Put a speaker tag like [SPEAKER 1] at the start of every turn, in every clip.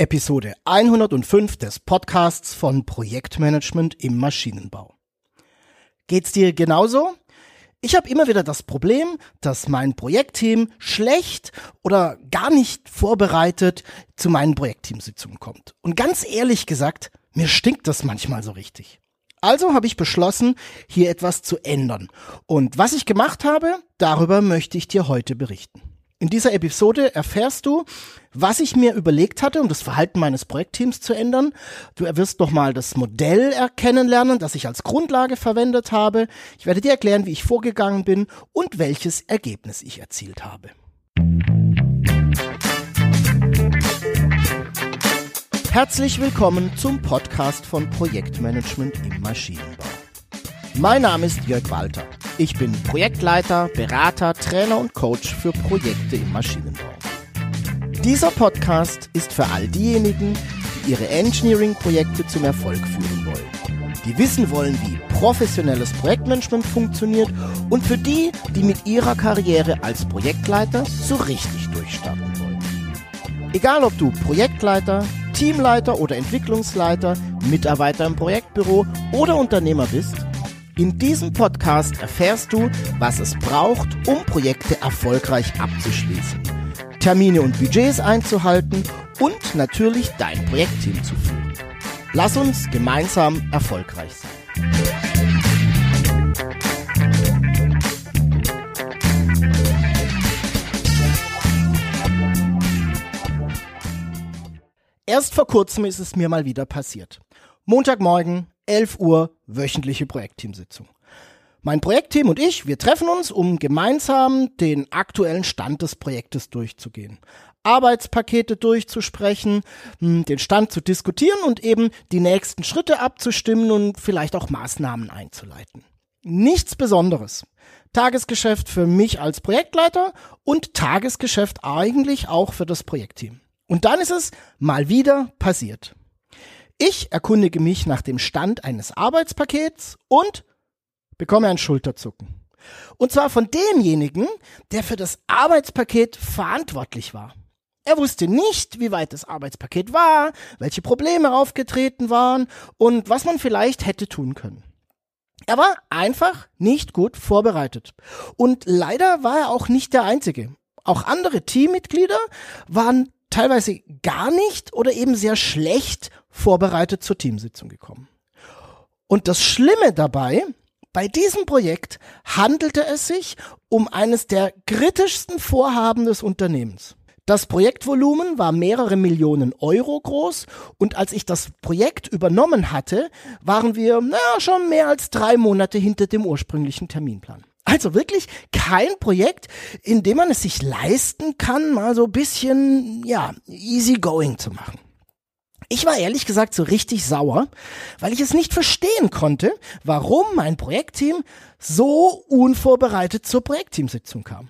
[SPEAKER 1] Episode 105 des Podcasts von Projektmanagement im Maschinenbau. Geht's dir genauso? Ich habe immer wieder das Problem, dass mein Projektteam schlecht oder gar nicht vorbereitet zu meinen Projektteamsitzungen kommt. Und ganz ehrlich gesagt, mir stinkt das manchmal so richtig. Also habe ich beschlossen, hier etwas zu ändern. Und was ich gemacht habe, darüber möchte ich dir heute berichten. In dieser Episode erfährst du, was ich mir überlegt hatte, um das Verhalten meines Projektteams zu ändern. Du wirst nochmal das Modell erkennen lernen, das ich als Grundlage verwendet habe. Ich werde dir erklären, wie ich vorgegangen bin und welches Ergebnis ich erzielt habe. Herzlich willkommen zum Podcast von Projektmanagement im Maschinenbau. Mein Name ist Jörg Walter. Ich bin Projektleiter, Berater, Trainer und Coach für Projekte im Maschinenbau. Dieser Podcast ist für all diejenigen, die ihre Engineering-Projekte zum Erfolg führen wollen. Die wissen wollen, wie professionelles Projektmanagement funktioniert und für die, die mit ihrer Karriere als Projektleiter so richtig durchstarten wollen. Egal ob du Projektleiter, Teamleiter oder Entwicklungsleiter, Mitarbeiter im Projektbüro oder Unternehmer bist, in diesem Podcast erfährst du, was es braucht, um Projekte erfolgreich abzuschließen, Termine und Budgets einzuhalten und natürlich dein Projektteam zu führen. Lass uns gemeinsam erfolgreich sein. Erst vor kurzem ist es mir mal wieder passiert. Montagmorgen, 11 Uhr wöchentliche Projektteamsitzung. Mein Projektteam und ich, wir treffen uns, um gemeinsam den aktuellen Stand des Projektes durchzugehen. Arbeitspakete durchzusprechen, hm, den Stand zu diskutieren und eben die nächsten Schritte abzustimmen und vielleicht auch Maßnahmen einzuleiten. Nichts Besonderes. Tagesgeschäft für mich als Projektleiter und Tagesgeschäft eigentlich auch für das Projektteam. Und dann ist es mal wieder passiert. Ich erkundige mich nach dem Stand eines Arbeitspakets und bekomme ein Schulterzucken. Und zwar von demjenigen, der für das Arbeitspaket verantwortlich war. Er wusste nicht, wie weit das Arbeitspaket war, welche Probleme aufgetreten waren und was man vielleicht hätte tun können. Er war einfach nicht gut vorbereitet. Und leider war er auch nicht der Einzige. Auch andere Teammitglieder waren teilweise gar nicht oder eben sehr schlecht vorbereitet zur Teamsitzung gekommen. Und das Schlimme dabei, bei diesem Projekt handelte es sich um eines der kritischsten Vorhaben des Unternehmens. Das Projektvolumen war mehrere Millionen Euro groß und als ich das Projekt übernommen hatte, waren wir na, schon mehr als drei Monate hinter dem ursprünglichen Terminplan. Also wirklich kein Projekt, in dem man es sich leisten kann, mal so ein bisschen, ja, easy going zu machen. Ich war ehrlich gesagt so richtig sauer, weil ich es nicht verstehen konnte, warum mein Projektteam so unvorbereitet zur Projektteamsitzung kam.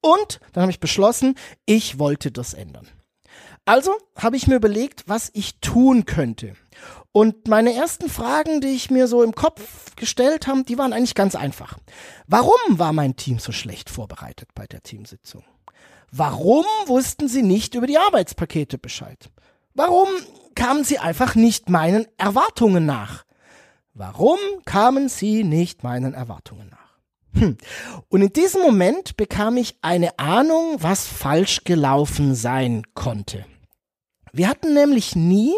[SPEAKER 1] Und dann habe ich beschlossen, ich wollte das ändern. Also habe ich mir überlegt, was ich tun könnte. Und meine ersten Fragen, die ich mir so im Kopf gestellt habe, die waren eigentlich ganz einfach. Warum war mein Team so schlecht vorbereitet bei der Teamsitzung? Warum wussten sie nicht über die Arbeitspakete Bescheid? Warum kamen sie einfach nicht meinen Erwartungen nach? Warum kamen sie nicht meinen Erwartungen nach? Hm. Und in diesem Moment bekam ich eine Ahnung, was falsch gelaufen sein konnte. Wir hatten nämlich nie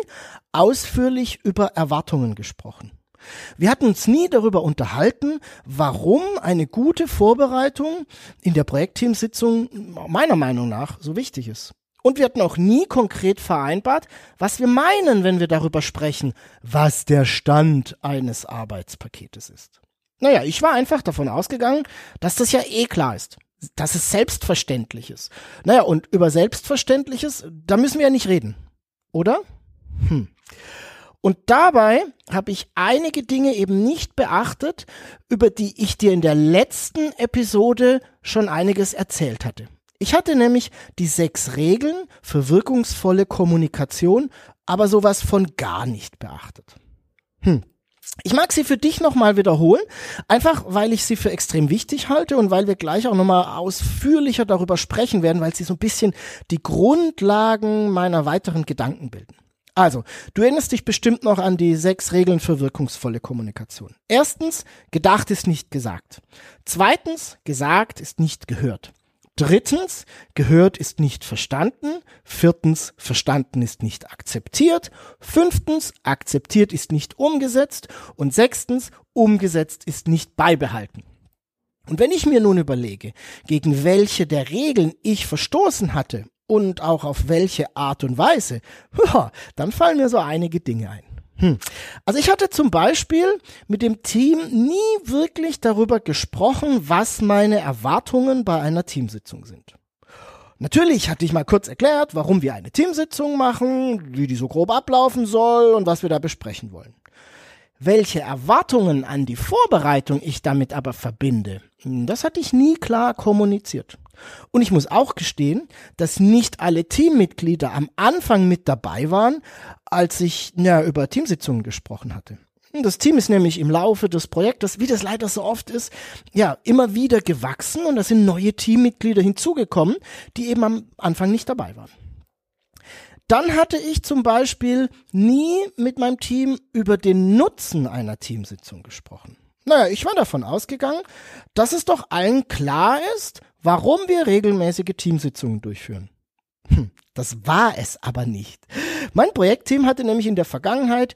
[SPEAKER 1] ausführlich über Erwartungen gesprochen. Wir hatten uns nie darüber unterhalten, warum eine gute Vorbereitung in der Projektteamsitzung meiner Meinung nach so wichtig ist. Und wir hatten auch nie konkret vereinbart, was wir meinen, wenn wir darüber sprechen, was der Stand eines Arbeitspaketes ist. Naja, ich war einfach davon ausgegangen, dass das ja eh klar ist, dass es selbstverständlich ist. Naja, und über Selbstverständliches, da müssen wir ja nicht reden. Oder? Hm. Und dabei habe ich einige Dinge eben nicht beachtet, über die ich dir in der letzten Episode schon einiges erzählt hatte. Ich hatte nämlich die sechs Regeln für wirkungsvolle Kommunikation, aber sowas von gar nicht beachtet. Hm. Ich mag sie für dich nochmal wiederholen, einfach weil ich sie für extrem wichtig halte und weil wir gleich auch nochmal ausführlicher darüber sprechen werden, weil sie so ein bisschen die Grundlagen meiner weiteren Gedanken bilden. Also, du erinnerst dich bestimmt noch an die sechs Regeln für wirkungsvolle Kommunikation. Erstens, gedacht ist nicht gesagt. Zweitens, gesagt ist nicht gehört. Drittens, gehört ist nicht verstanden. Viertens, verstanden ist nicht akzeptiert. Fünftens, akzeptiert ist nicht umgesetzt. Und sechstens, umgesetzt ist nicht beibehalten. Und wenn ich mir nun überlege, gegen welche der Regeln ich verstoßen hatte und auch auf welche Art und Weise, dann fallen mir so einige Dinge ein. Hm. Also ich hatte zum Beispiel mit dem Team nie wirklich darüber gesprochen, was meine Erwartungen bei einer Teamsitzung sind. Natürlich hatte ich mal kurz erklärt, warum wir eine Teamsitzung machen, wie die so grob ablaufen soll und was wir da besprechen wollen. Welche Erwartungen an die Vorbereitung ich damit aber verbinde, das hatte ich nie klar kommuniziert. Und ich muss auch gestehen, dass nicht alle Teammitglieder am Anfang mit dabei waren, als ich ja, über Teamsitzungen gesprochen hatte. Das Team ist nämlich im Laufe des Projektes, wie das leider so oft ist, ja, immer wieder gewachsen und da sind neue Teammitglieder hinzugekommen, die eben am Anfang nicht dabei waren. Dann hatte ich zum Beispiel nie mit meinem Team über den Nutzen einer Teamsitzung gesprochen. Naja, ich war davon ausgegangen, dass es doch allen klar ist, warum wir regelmäßige Teamsitzungen durchführen. Hm, das war es aber nicht. Mein Projektteam hatte nämlich in der Vergangenheit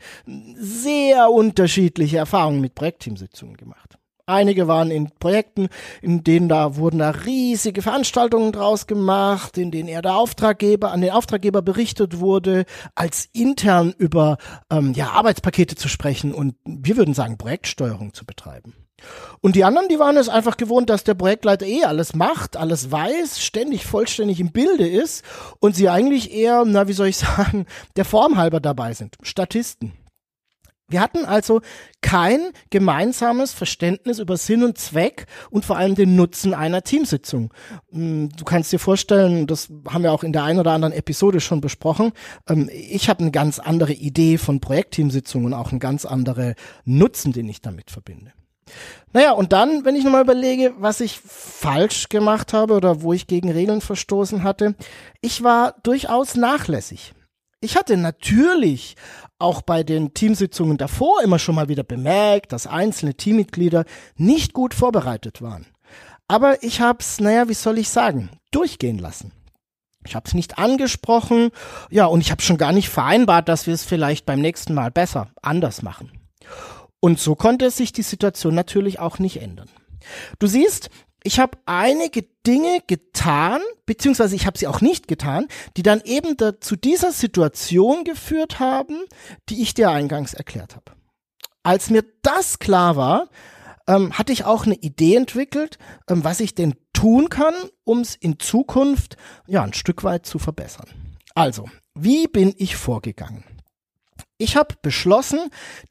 [SPEAKER 1] sehr unterschiedliche Erfahrungen mit Projektteamsitzungen gemacht. Einige waren in Projekten, in denen da wurden da riesige Veranstaltungen draus gemacht, in denen er der Auftraggeber an den Auftraggeber berichtet wurde, als intern über ähm, ja Arbeitspakete zu sprechen und wir würden sagen Projektsteuerung zu betreiben. Und die anderen, die waren es einfach gewohnt, dass der Projektleiter eh alles macht, alles weiß, ständig vollständig im Bilde ist und sie eigentlich eher, na, wie soll ich sagen, der Form halber dabei sind. Statisten. Wir hatten also kein gemeinsames Verständnis über Sinn und Zweck und vor allem den Nutzen einer Teamsitzung. Hm, du kannst dir vorstellen, das haben wir auch in der einen oder anderen Episode schon besprochen, ähm, ich habe eine ganz andere Idee von Projektteamsitzungen und auch einen ganz andere Nutzen, den ich damit verbinde. Naja, und dann, wenn ich nochmal überlege, was ich falsch gemacht habe oder wo ich gegen Regeln verstoßen hatte, ich war durchaus nachlässig. Ich hatte natürlich auch bei den Teamsitzungen davor immer schon mal wieder bemerkt, dass einzelne Teammitglieder nicht gut vorbereitet waren. Aber ich habe es, naja, wie soll ich sagen, durchgehen lassen. Ich habe es nicht angesprochen, ja, und ich habe schon gar nicht vereinbart, dass wir es vielleicht beim nächsten Mal besser, anders machen. Und so konnte sich die Situation natürlich auch nicht ändern. Du siehst, ich habe einige Dinge getan, beziehungsweise ich habe sie auch nicht getan, die dann eben da, zu dieser Situation geführt haben, die ich dir eingangs erklärt habe. Als mir das klar war, ähm, hatte ich auch eine Idee entwickelt, ähm, was ich denn tun kann, um es in Zukunft ja ein Stück weit zu verbessern. Also, wie bin ich vorgegangen? Ich habe beschlossen,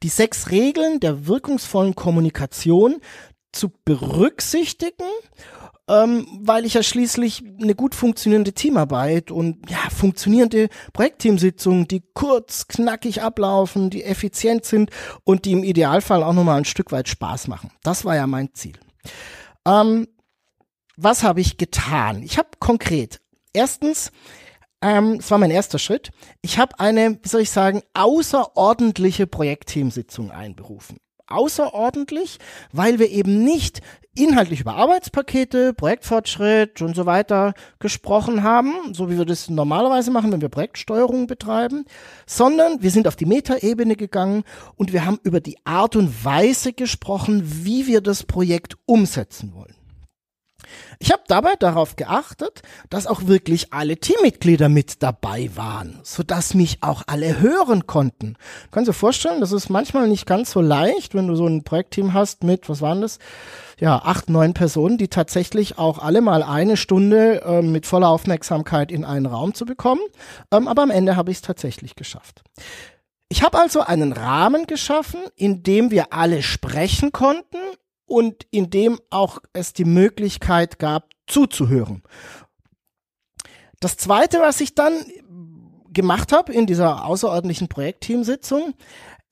[SPEAKER 1] die sechs Regeln der wirkungsvollen Kommunikation zu berücksichtigen, ähm, weil ich ja schließlich eine gut funktionierende Teamarbeit und ja, funktionierende Projektteamsitzungen, die kurz, knackig ablaufen, die effizient sind und die im Idealfall auch nochmal ein Stück weit Spaß machen. Das war ja mein Ziel. Ähm, was habe ich getan? Ich habe konkret erstens ähm, das war mein erster Schritt. Ich habe eine, wie soll ich sagen, außerordentliche Projektteamsitzung einberufen außerordentlich, weil wir eben nicht inhaltlich über Arbeitspakete, Projektfortschritt und so weiter gesprochen haben, so wie wir das normalerweise machen, wenn wir Projektsteuerung betreiben, sondern wir sind auf die Metaebene gegangen und wir haben über die Art und Weise gesprochen, wie wir das Projekt umsetzen wollen. Ich habe dabei darauf geachtet, dass auch wirklich alle Teammitglieder mit dabei waren, sodass mich auch alle hören konnten. Kannst du dir vorstellen, das ist manchmal nicht ganz so leicht, wenn du so ein Projektteam hast mit, was waren das? Ja, acht, neun Personen, die tatsächlich auch alle mal eine Stunde äh, mit voller Aufmerksamkeit in einen Raum zu bekommen. Ähm, aber am Ende habe ich es tatsächlich geschafft. Ich habe also einen Rahmen geschaffen, in dem wir alle sprechen konnten und in dem auch es die Möglichkeit gab, zuzuhören. Das zweite, was ich dann gemacht habe in dieser außerordentlichen Projektteamsitzung,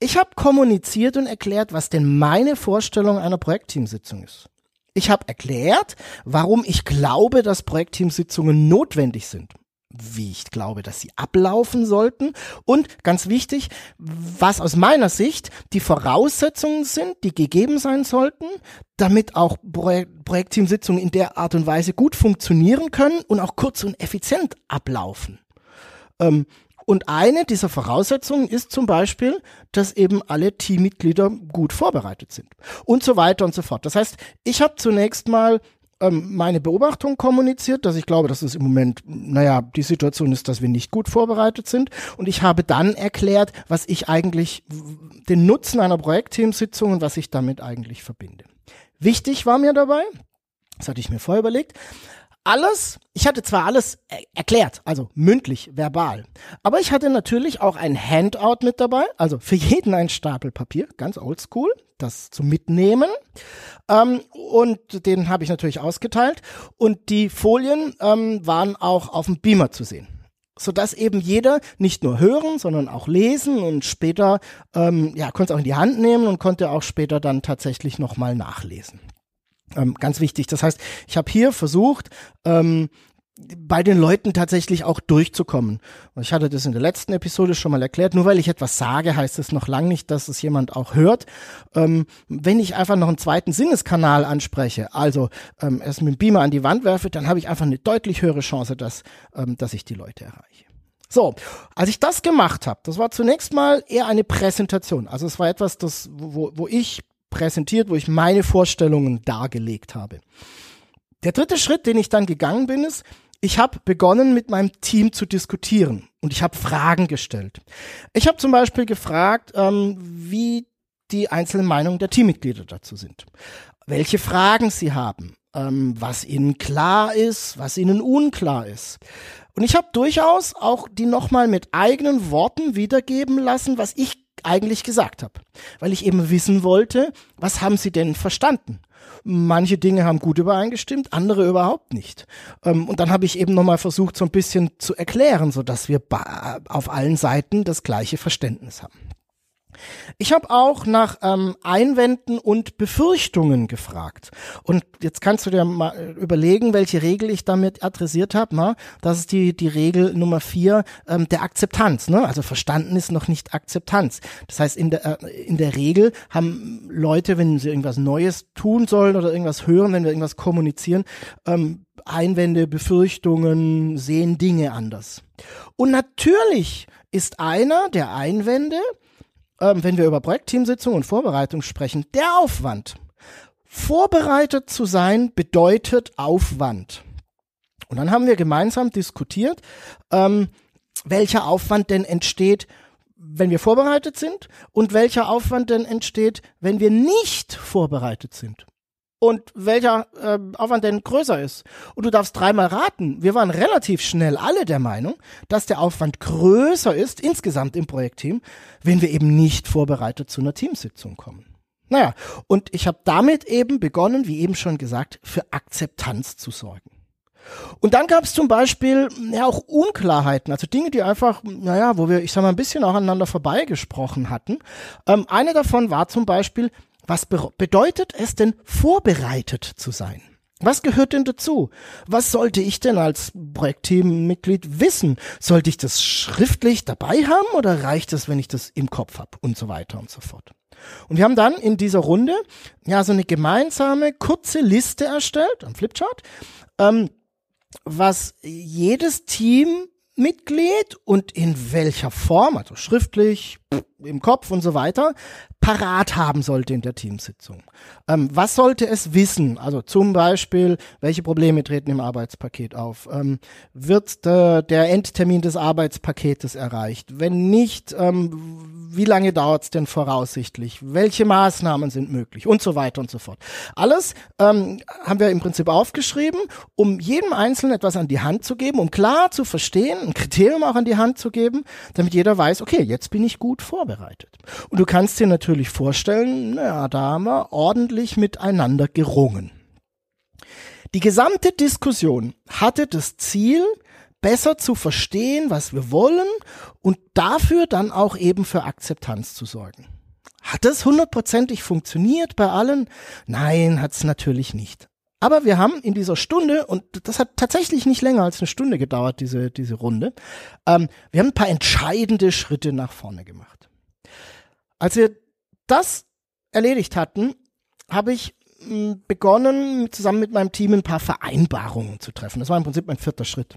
[SPEAKER 1] ich habe kommuniziert und erklärt, was denn meine Vorstellung einer Projektteamsitzung ist. Ich habe erklärt, warum ich glaube, dass Projektteamsitzungen notwendig sind wie ich glaube, dass sie ablaufen sollten. Und ganz wichtig, was aus meiner Sicht die Voraussetzungen sind, die gegeben sein sollten, damit auch Projektteamsitzungen in der Art und Weise gut funktionieren können und auch kurz und effizient ablaufen. Ähm, und eine dieser Voraussetzungen ist zum Beispiel, dass eben alle Teammitglieder gut vorbereitet sind und so weiter und so fort. Das heißt, ich habe zunächst mal ähm, meine Beobachtung kommuniziert, dass ich glaube, dass es im Moment, naja, die Situation ist, dass wir nicht gut vorbereitet sind. Und ich habe dann erklärt, was ich eigentlich, den Nutzen einer Projektteamsitzung und was ich damit eigentlich verbinde. Wichtig war mir dabei, das hatte ich mir vorher überlegt, alles, ich hatte zwar alles erklärt, also mündlich, verbal, aber ich hatte natürlich auch ein Handout mit dabei, also für jeden ein Stapel Papier, ganz oldschool, das zu mitnehmen. Ähm, und den habe ich natürlich ausgeteilt. Und die Folien ähm, waren auch auf dem Beamer zu sehen sodass eben jeder nicht nur hören, sondern auch lesen und später, ähm, ja, konnte es auch in die Hand nehmen und konnte auch später dann tatsächlich nochmal nachlesen. Ähm, ganz wichtig. Das heißt, ich habe hier versucht, ähm, bei den Leuten tatsächlich auch durchzukommen. Ich hatte das in der letzten Episode schon mal erklärt. Nur weil ich etwas sage, heißt es noch lange nicht, dass es jemand auch hört. Ähm, wenn ich einfach noch einen zweiten Sinneskanal anspreche, also ähm, erst mit dem Beamer an die Wand werfe, dann habe ich einfach eine deutlich höhere Chance, dass, ähm, dass ich die Leute erreiche. So, als ich das gemacht habe, das war zunächst mal eher eine Präsentation. Also es war etwas, das, wo, wo ich präsentiert, wo ich meine Vorstellungen dargelegt habe. Der dritte Schritt, den ich dann gegangen bin, ist, ich habe begonnen, mit meinem Team zu diskutieren und ich habe Fragen gestellt. Ich habe zum Beispiel gefragt, ähm, wie die einzelnen Meinungen der Teammitglieder dazu sind, welche Fragen sie haben, ähm, was ihnen klar ist, was ihnen unklar ist. Und ich habe durchaus auch die nochmal mit eigenen Worten wiedergeben lassen, was ich eigentlich gesagt habe, weil ich eben wissen wollte, was haben sie denn verstanden? Manche Dinge haben gut übereingestimmt, andere überhaupt nicht. Ähm, und dann habe ich eben nochmal versucht, so ein bisschen zu erklären, so dass wir auf allen Seiten das gleiche Verständnis haben. Ich habe auch nach ähm, Einwänden und Befürchtungen gefragt. Und jetzt kannst du dir mal überlegen, welche Regel ich damit adressiert habe. Ne? Das ist die, die Regel Nummer vier ähm, der Akzeptanz. Ne? Also verstanden ist noch nicht Akzeptanz. Das heißt, in der, äh, in der Regel haben Leute, wenn sie irgendwas Neues tun sollen oder irgendwas hören, wenn wir irgendwas kommunizieren, ähm, Einwände, Befürchtungen, sehen Dinge anders. Und natürlich ist einer der Einwände, ähm, wenn wir über Projektteamsitzungen und Vorbereitung sprechen, der Aufwand. Vorbereitet zu sein bedeutet Aufwand. Und dann haben wir gemeinsam diskutiert, ähm, welcher Aufwand denn entsteht, wenn wir vorbereitet sind und welcher Aufwand denn entsteht, wenn wir nicht vorbereitet sind und welcher äh, Aufwand denn größer ist. Und du darfst dreimal raten. Wir waren relativ schnell alle der Meinung, dass der Aufwand größer ist insgesamt im Projektteam, wenn wir eben nicht vorbereitet zu einer Teamsitzung kommen. Naja, und ich habe damit eben begonnen, wie eben schon gesagt, für Akzeptanz zu sorgen. Und dann gab es zum Beispiel ja auch Unklarheiten, also Dinge, die einfach, naja, wo wir, ich sag mal, ein bisschen auch aneinander vorbeigesprochen hatten. Ähm, eine davon war zum Beispiel, was be bedeutet es denn, vorbereitet zu sein? Was gehört denn dazu? Was sollte ich denn als Projektteammitglied wissen? Sollte ich das schriftlich dabei haben oder reicht es, wenn ich das im Kopf habe? Und so weiter und so fort. Und wir haben dann in dieser Runde ja so eine gemeinsame kurze Liste erstellt, am Flipchart, ähm, was jedes Teammitglied und in welcher Form, also schriftlich, im Kopf und so weiter, parat haben sollte in der Teamsitzung. Ähm, was sollte es wissen? Also zum Beispiel, welche Probleme treten im Arbeitspaket auf? Ähm, wird der, der, Endtermin des Arbeitspaketes erreicht? Wenn nicht, ähm, wie lange dauert es denn voraussichtlich? Welche Maßnahmen sind möglich? Und so weiter und so fort. Alles ähm, haben wir im Prinzip aufgeschrieben, um jedem Einzelnen etwas an die Hand zu geben, um klar zu verstehen, ein Kriterium auch an die Hand zu geben, damit jeder weiß, okay, jetzt bin ich gut vorbereitet. Und du kannst dir natürlich vorstellen, naja, da haben wir ordentlich miteinander gerungen. Die gesamte Diskussion hatte das Ziel, besser zu verstehen, was wir wollen und dafür dann auch eben für Akzeptanz zu sorgen. Hat das hundertprozentig funktioniert bei allen? Nein, hat es natürlich nicht. Aber wir haben in dieser Stunde, und das hat tatsächlich nicht länger als eine Stunde gedauert, diese, diese Runde, ähm, wir haben ein paar entscheidende Schritte nach vorne gemacht. Als wir das erledigt hatten, habe ich hm, begonnen, zusammen mit meinem Team ein paar Vereinbarungen zu treffen. Das war im Prinzip mein vierter Schritt.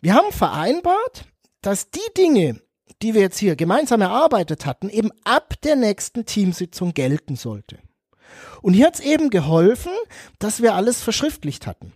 [SPEAKER 1] Wir haben vereinbart, dass die Dinge, die wir jetzt hier gemeinsam erarbeitet hatten, eben ab der nächsten Teamsitzung gelten sollte. Und hier hat es eben geholfen, dass wir alles verschriftlicht hatten.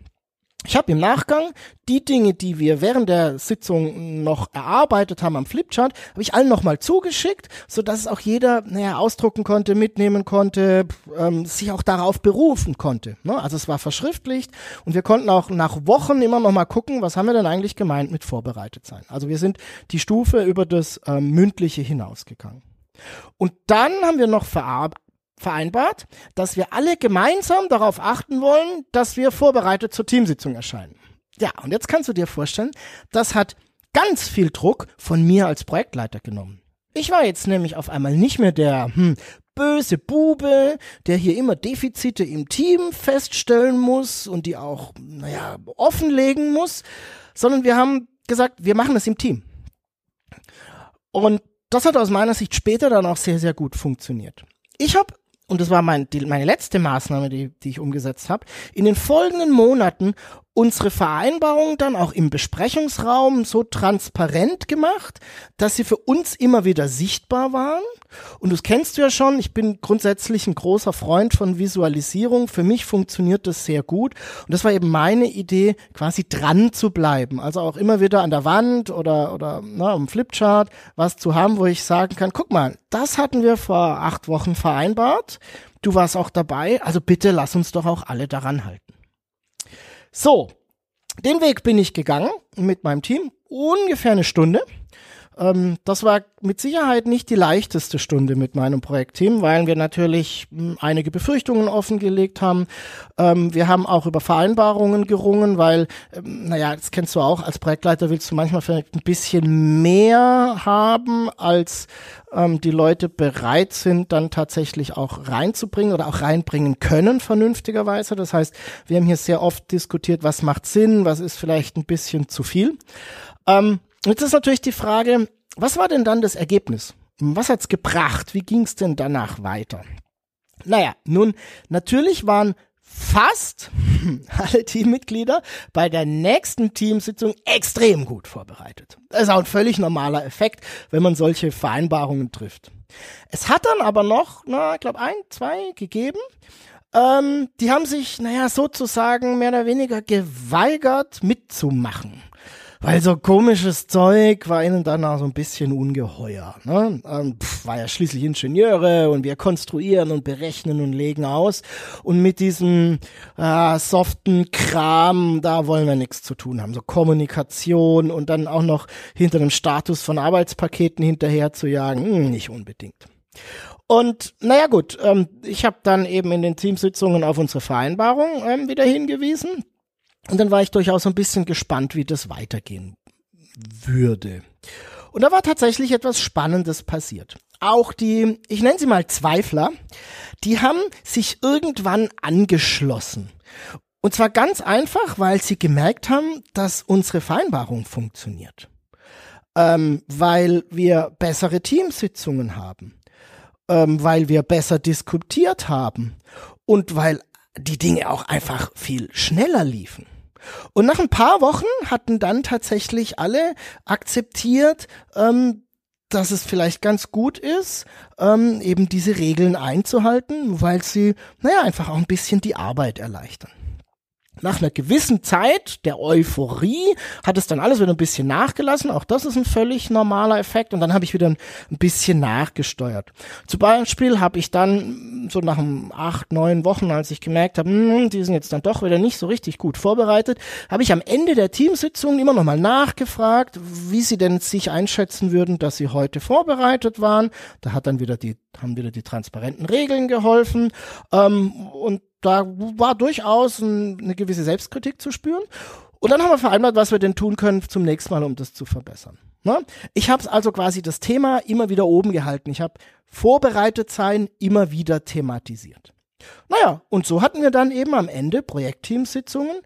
[SPEAKER 1] Ich habe im Nachgang die Dinge, die wir während der Sitzung noch erarbeitet haben am Flipchart, habe ich allen nochmal zugeschickt, so dass es auch jeder naja, ausdrucken konnte, mitnehmen konnte, ähm, sich auch darauf berufen konnte. Ne? Also es war verschriftlicht und wir konnten auch nach Wochen immer nochmal gucken, was haben wir denn eigentlich gemeint mit vorbereitet sein. Also wir sind die Stufe über das ähm, Mündliche hinausgegangen. Und dann haben wir noch vereinbart, dass wir alle gemeinsam darauf achten wollen, dass wir vorbereitet zur Teamsitzung erscheinen. Ja, und jetzt kannst du dir vorstellen, das hat ganz viel Druck von mir als Projektleiter genommen. Ich war jetzt nämlich auf einmal nicht mehr der hm, böse Bube, der hier immer Defizite im Team feststellen muss und die auch, naja, offenlegen muss, sondern wir haben gesagt, wir machen das im Team. Und das hat aus meiner Sicht später dann auch sehr, sehr gut funktioniert. Ich habe und das war mein, die, meine letzte Maßnahme, die, die ich umgesetzt habe, in den folgenden Monaten unsere Vereinbarung dann auch im Besprechungsraum so transparent gemacht, dass sie für uns immer wieder sichtbar waren. Und das kennst du ja schon, ich bin grundsätzlich ein großer Freund von Visualisierung. Für mich funktioniert das sehr gut. Und das war eben meine Idee, quasi dran zu bleiben. Also auch immer wieder an der Wand oder, oder na, am Flipchart was zu haben, wo ich sagen kann, guck mal, das hatten wir vor acht Wochen vereinbart. Du warst auch dabei, also bitte lass uns doch auch alle daran halten. So, den Weg bin ich gegangen mit meinem Team, ungefähr eine Stunde. Ähm, das war mit Sicherheit nicht die leichteste Stunde mit meinem Projektteam, weil wir natürlich hm, einige Befürchtungen offengelegt haben. Ähm, wir haben auch über Vereinbarungen gerungen, weil, ähm, naja, das kennst du auch, als Projektleiter willst du manchmal vielleicht ein bisschen mehr haben, als ähm, die Leute bereit sind, dann tatsächlich auch reinzubringen oder auch reinbringen können, vernünftigerweise. Das heißt, wir haben hier sehr oft diskutiert, was macht Sinn, was ist vielleicht ein bisschen zu viel. Ähm, Jetzt ist natürlich die Frage, was war denn dann das Ergebnis? Was hat's gebracht? Wie ging's denn danach weiter? Naja, nun, natürlich waren fast alle Teammitglieder bei der nächsten Teamsitzung extrem gut vorbereitet. Das ist auch ein völlig normaler Effekt, wenn man solche Vereinbarungen trifft. Es hat dann aber noch, na, ich glaube, ein, zwei gegeben. Ähm, die haben sich, naja, sozusagen mehr oder weniger geweigert mitzumachen weil so komisches Zeug war ihnen dann auch so ein bisschen ungeheuer. Ne? Ähm, pff, war ja schließlich Ingenieure und wir konstruieren und berechnen und legen aus. Und mit diesem äh, soften Kram, da wollen wir nichts zu tun haben. So Kommunikation und dann auch noch hinter dem Status von Arbeitspaketen hinterher zu jagen, hm, nicht unbedingt. Und naja gut, ähm, ich habe dann eben in den Teamsitzungen auf unsere Vereinbarung ähm, wieder hingewiesen. Und dann war ich durchaus ein bisschen gespannt, wie das weitergehen würde. Und da war tatsächlich etwas Spannendes passiert. Auch die, ich nenne sie mal Zweifler, die haben sich irgendwann angeschlossen. Und zwar ganz einfach, weil sie gemerkt haben, dass unsere Vereinbarung funktioniert. Ähm, weil wir bessere Teamsitzungen haben. Ähm, weil wir besser diskutiert haben. Und weil die Dinge auch einfach viel schneller liefen. Und nach ein paar Wochen hatten dann tatsächlich alle akzeptiert, ähm, dass es vielleicht ganz gut ist, ähm, eben diese Regeln einzuhalten, weil sie, naja, einfach auch ein bisschen die Arbeit erleichtern. Nach einer gewissen Zeit der Euphorie hat es dann alles wieder ein bisschen nachgelassen. Auch das ist ein völlig normaler Effekt. Und dann habe ich wieder ein, bisschen nachgesteuert. Zum Beispiel habe ich dann so nach acht, neun Wochen, als ich gemerkt habe, hm, die sind jetzt dann doch wieder nicht so richtig gut vorbereitet, habe ich am Ende der Teamsitzung immer noch mal nachgefragt, wie sie denn sich einschätzen würden, dass sie heute vorbereitet waren. Da hat dann wieder die, haben wieder die transparenten Regeln geholfen. Ähm, und da war durchaus ein, eine gewisse Selbstkritik zu spüren. Und dann haben wir vereinbart, was wir denn tun können zum nächsten Mal, um das zu verbessern. Ne? Ich habe also quasi das Thema immer wieder oben gehalten. Ich habe vorbereitet sein immer wieder thematisiert. Naja, und so hatten wir dann eben am Ende Projektteamsitzungen,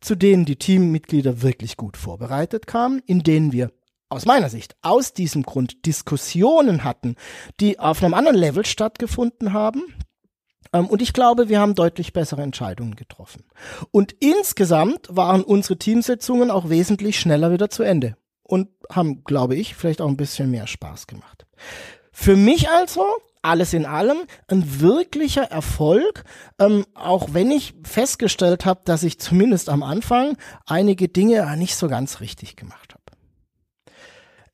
[SPEAKER 1] zu denen die Teammitglieder wirklich gut vorbereitet kamen, in denen wir aus meiner Sicht aus diesem Grund Diskussionen hatten, die auf einem anderen Level stattgefunden haben. Ähm, und ich glaube, wir haben deutlich bessere Entscheidungen getroffen. Und insgesamt waren unsere Teamsitzungen auch wesentlich schneller wieder zu Ende und haben, glaube ich, vielleicht auch ein bisschen mehr Spaß gemacht. Für mich also alles in allem ein wirklicher Erfolg, ähm, auch wenn ich festgestellt habe, dass ich zumindest am Anfang einige Dinge nicht so ganz richtig gemacht habe.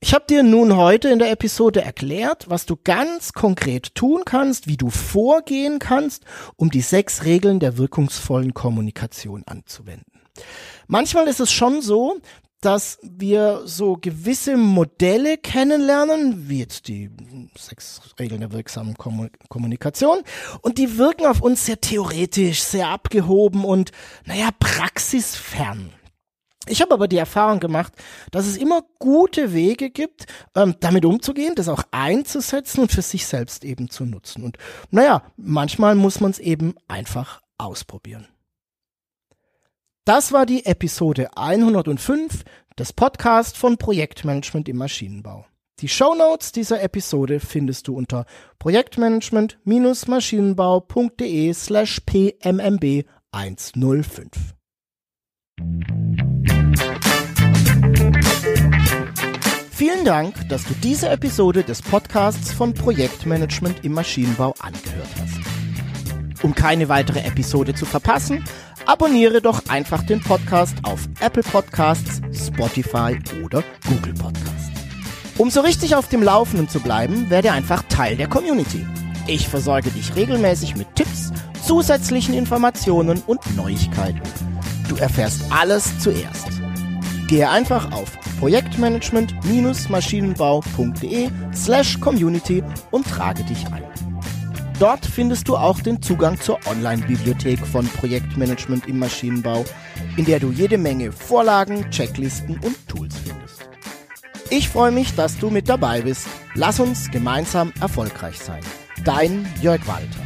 [SPEAKER 1] Ich habe dir nun heute in der Episode erklärt, was du ganz konkret tun kannst, wie du vorgehen kannst, um die sechs Regeln der wirkungsvollen Kommunikation anzuwenden. Manchmal ist es schon so, dass wir so gewisse Modelle kennenlernen, wie jetzt die sechs Regeln der wirksamen Kommunikation, und die wirken auf uns sehr theoretisch, sehr abgehoben und, naja, praxisfern. Ich habe aber die Erfahrung gemacht, dass es immer gute Wege gibt, ähm, damit umzugehen, das auch einzusetzen und für sich selbst eben zu nutzen. Und naja, manchmal muss man es eben einfach ausprobieren. Das war die Episode 105 des Podcasts von Projektmanagement im Maschinenbau. Die Show Notes dieser Episode findest du unter projektmanagement-maschinenbau.de slash pmmb 105. Vielen Dank, dass du diese Episode des Podcasts von Projektmanagement im Maschinenbau angehört hast. Um keine weitere Episode zu verpassen, abonniere doch einfach den Podcast auf Apple Podcasts, Spotify oder Google Podcasts. Um so richtig auf dem Laufenden zu bleiben, werde einfach Teil der Community. Ich versorge dich regelmäßig mit Tipps, zusätzlichen Informationen und Neuigkeiten. Du erfährst alles zuerst. Gehe einfach auf projektmanagement-maschinenbau.de slash community und trage dich ein. Dort findest du auch den Zugang zur Online-Bibliothek von Projektmanagement im Maschinenbau, in der du jede Menge Vorlagen, Checklisten und Tools findest. Ich freue mich, dass du mit dabei bist. Lass uns gemeinsam erfolgreich sein. Dein Jörg Walter.